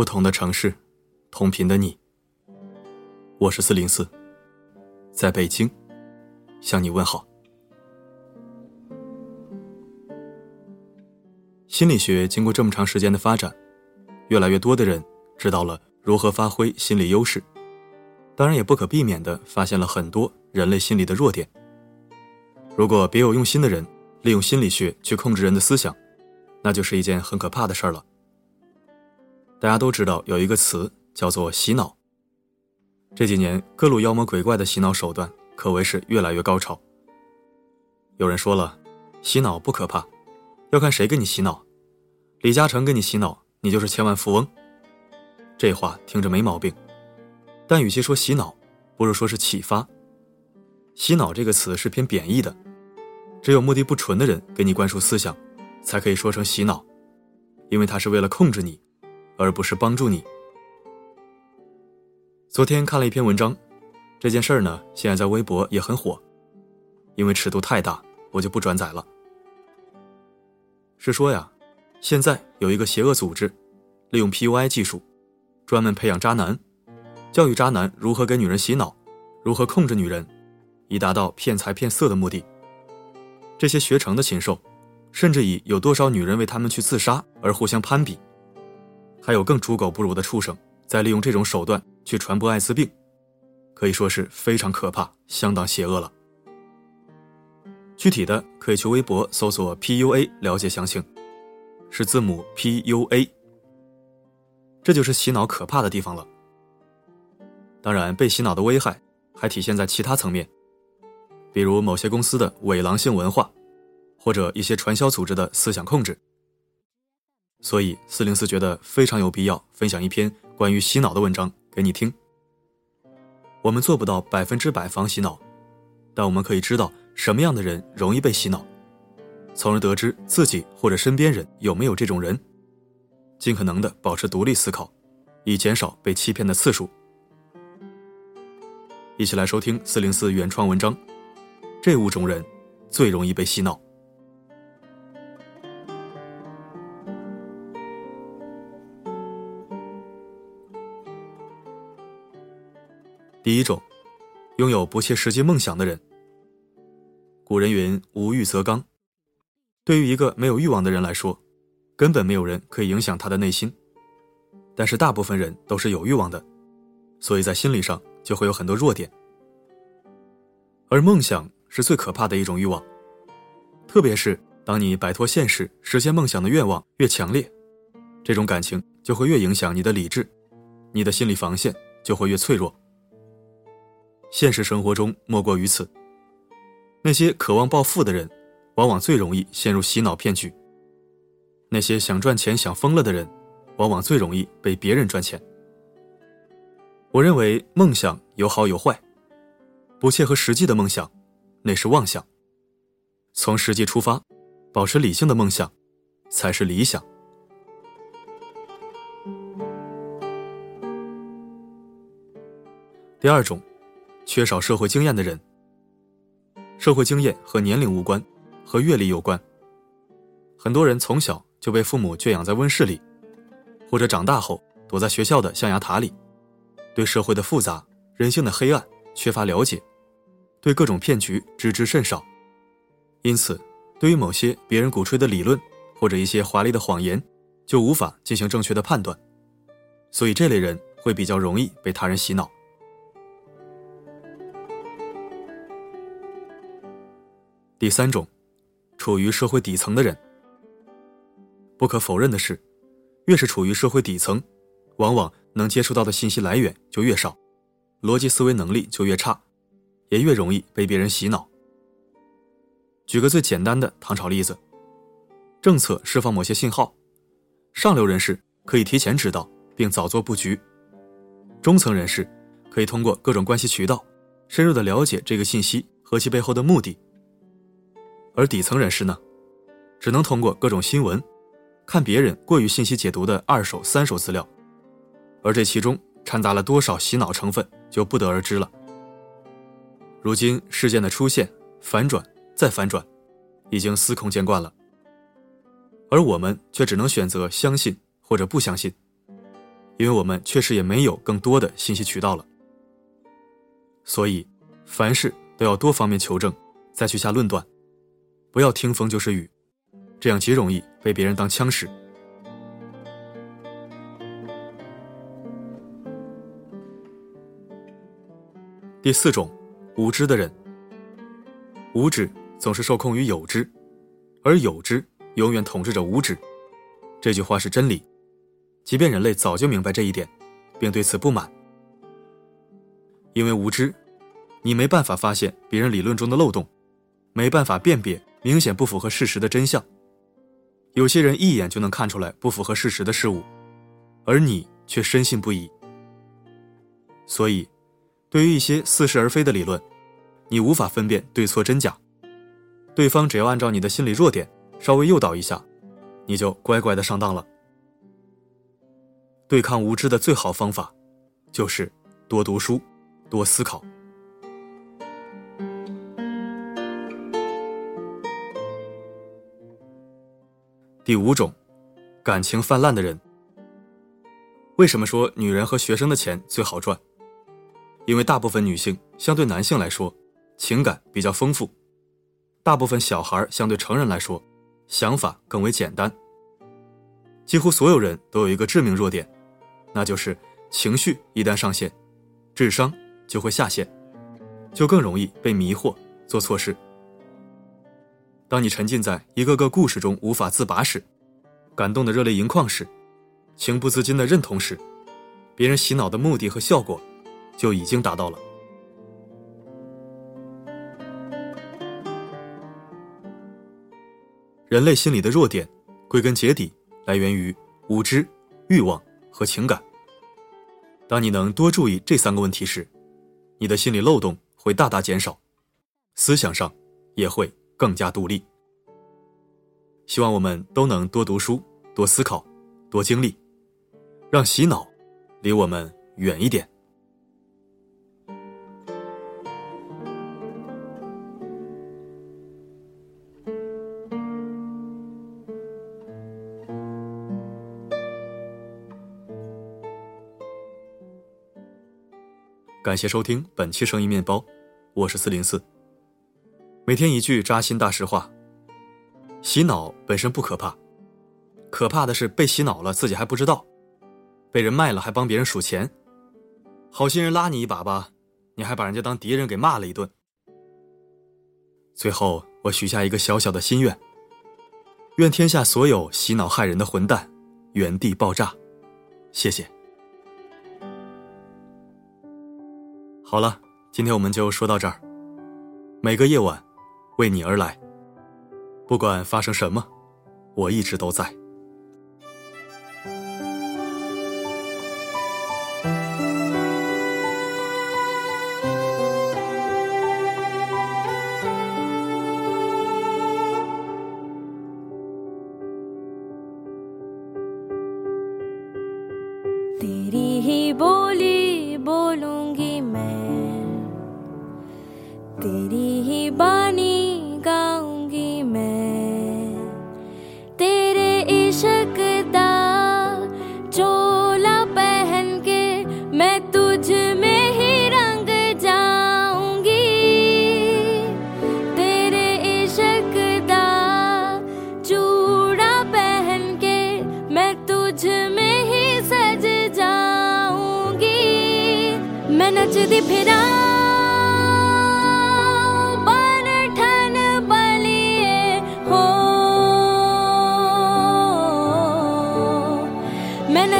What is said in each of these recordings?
不同的城市，同频的你。我是四零四，在北京向你问好。心理学经过这么长时间的发展，越来越多的人知道了如何发挥心理优势，当然也不可避免的发现了很多人类心理的弱点。如果别有用心的人利用心理学去控制人的思想，那就是一件很可怕的事儿了。大家都知道有一个词叫做洗脑。这几年各路妖魔鬼怪的洗脑手段可谓是越来越高超。有人说了，洗脑不可怕，要看谁给你洗脑。李嘉诚给你洗脑，你就是千万富翁。这话听着没毛病，但与其说洗脑，不如说是启发。洗脑这个词是偏贬义的，只有目的不纯的人给你灌输思想，才可以说成洗脑，因为他是为了控制你。而不是帮助你。昨天看了一篇文章，这件事儿呢，现在在微博也很火，因为尺度太大，我就不转载了。是说呀，现在有一个邪恶组织，利用 PUI 技术，专门培养渣男，教育渣男如何给女人洗脑，如何控制女人，以达到骗财骗色的目的。这些学成的禽兽，甚至以有多少女人为他们去自杀而互相攀比。还有更猪狗不如的畜生在利用这种手段去传播艾滋病，可以说是非常可怕，相当邪恶了。具体的可以去微博搜索 PUA 了解详情，是字母 PUA。这就是洗脑可怕的地方了。当然，被洗脑的危害还体现在其他层面，比如某些公司的伪狼性文化，或者一些传销组织的思想控制。所以，四零四觉得非常有必要分享一篇关于洗脑的文章给你听。我们做不到百分之百防洗脑，但我们可以知道什么样的人容易被洗脑，从而得知自己或者身边人有没有这种人，尽可能的保持独立思考，以减少被欺骗的次数。一起来收听四零四原创文章：这五种人最容易被洗脑。第一种，拥有不切实际梦想的人。古人云：“无欲则刚。”对于一个没有欲望的人来说，根本没有人可以影响他的内心。但是大部分人都是有欲望的，所以在心理上就会有很多弱点。而梦想是最可怕的一种欲望，特别是当你摆脱现实、实现梦想的愿望越强烈，这种感情就会越影响你的理智，你的心理防线就会越脆弱。现实生活中莫过于此。那些渴望暴富的人，往往最容易陷入洗脑骗局；那些想赚钱想疯了的人，往往最容易被别人赚钱。我认为梦想有好有坏，不切合实际的梦想，那是妄想；从实际出发，保持理性的梦想，才是理想。第二种。缺少社会经验的人，社会经验和年龄无关，和阅历有关。很多人从小就被父母圈养在温室里，或者长大后躲在学校的象牙塔里，对社会的复杂、人性的黑暗缺乏了解，对各种骗局知之甚少，因此，对于某些别人鼓吹的理论或者一些华丽的谎言，就无法进行正确的判断，所以这类人会比较容易被他人洗脑。第三种，处于社会底层的人。不可否认的是，越是处于社会底层，往往能接触到的信息来源就越少，逻辑思维能力就越差，也越容易被别人洗脑。举个最简单的唐朝例子：政策释放某些信号，上流人士可以提前知道并早做布局；中层人士可以通过各种关系渠道，深入的了解这个信息和其背后的目的。而底层人士呢，只能通过各种新闻，看别人过于信息解读的二手、三手资料，而这其中掺杂了多少洗脑成分，就不得而知了。如今事件的出现、反转再反转，已经司空见惯了，而我们却只能选择相信或者不相信，因为我们确实也没有更多的信息渠道了。所以，凡事都要多方面求证，再去下论断，不要听风就是雨，这样极容易被别人当枪使。第四种，无知的人。无知总是受控于有知，而有知永远统治着无知。这句话是真理，即便人类早就明白这一点，并对此不满。因为无知，你没办法发现别人理论中的漏洞，没办法辨别明显不符合事实的真相。有些人一眼就能看出来不符合事实的事物，而你却深信不疑。所以。对于一些似是而非的理论，你无法分辨对错真假。对方只要按照你的心理弱点稍微诱导一下，你就乖乖的上当了。对抗无知的最好方法，就是多读书，多思考。第五种，感情泛滥的人。为什么说女人和学生的钱最好赚？因为大部分女性相对男性来说，情感比较丰富；大部分小孩相对成人来说，想法更为简单。几乎所有人都有一个致命弱点，那就是情绪一旦上线，智商就会下线，就更容易被迷惑做错事。当你沉浸在一个个故事中无法自拔时，感动的热泪盈眶时，情不自禁的认同时，别人洗脑的目的和效果。就已经达到了。人类心理的弱点，归根结底来源于无知、欲望和情感。当你能多注意这三个问题时，你的心理漏洞会大大减少，思想上也会更加独立。希望我们都能多读书、多思考、多经历，让洗脑离我们远一点。感谢收听本期声音面包，我是四零四。每天一句扎心大实话：洗脑本身不可怕，可怕的是被洗脑了自己还不知道，被人卖了还帮别人数钱，好心人拉你一把吧，你还把人家当敌人给骂了一顿。最后，我许下一个小小的心愿：愿天下所有洗脑害人的混蛋原地爆炸。谢谢。好了，今天我们就说到这儿。每个夜晚，为你而来。不管发生什么，我一直都在。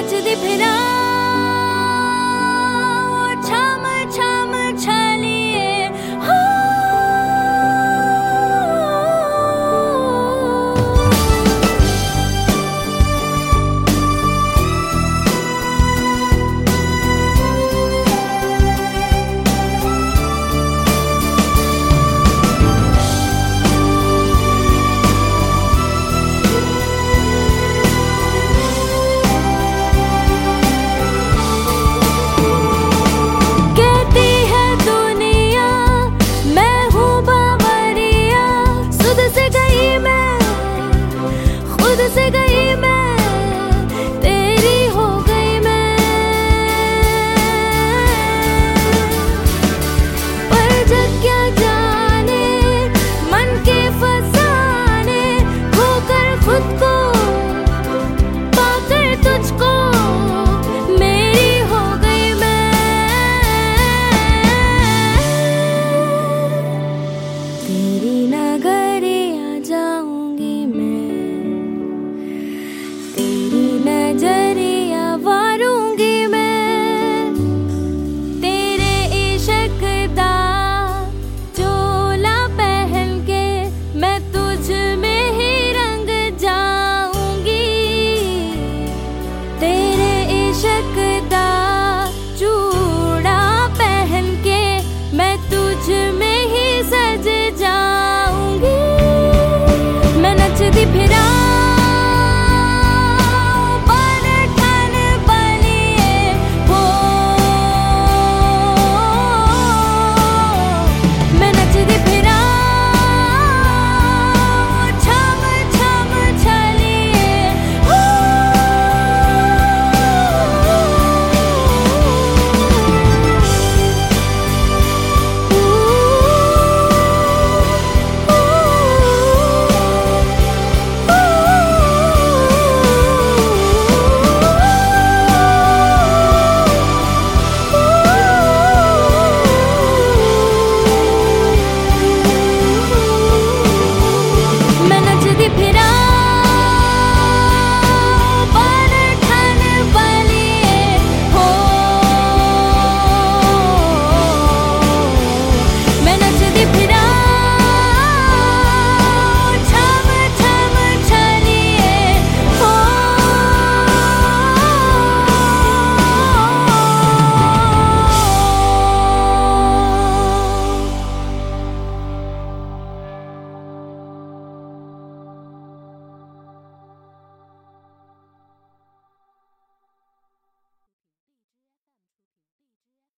सजदे फिरा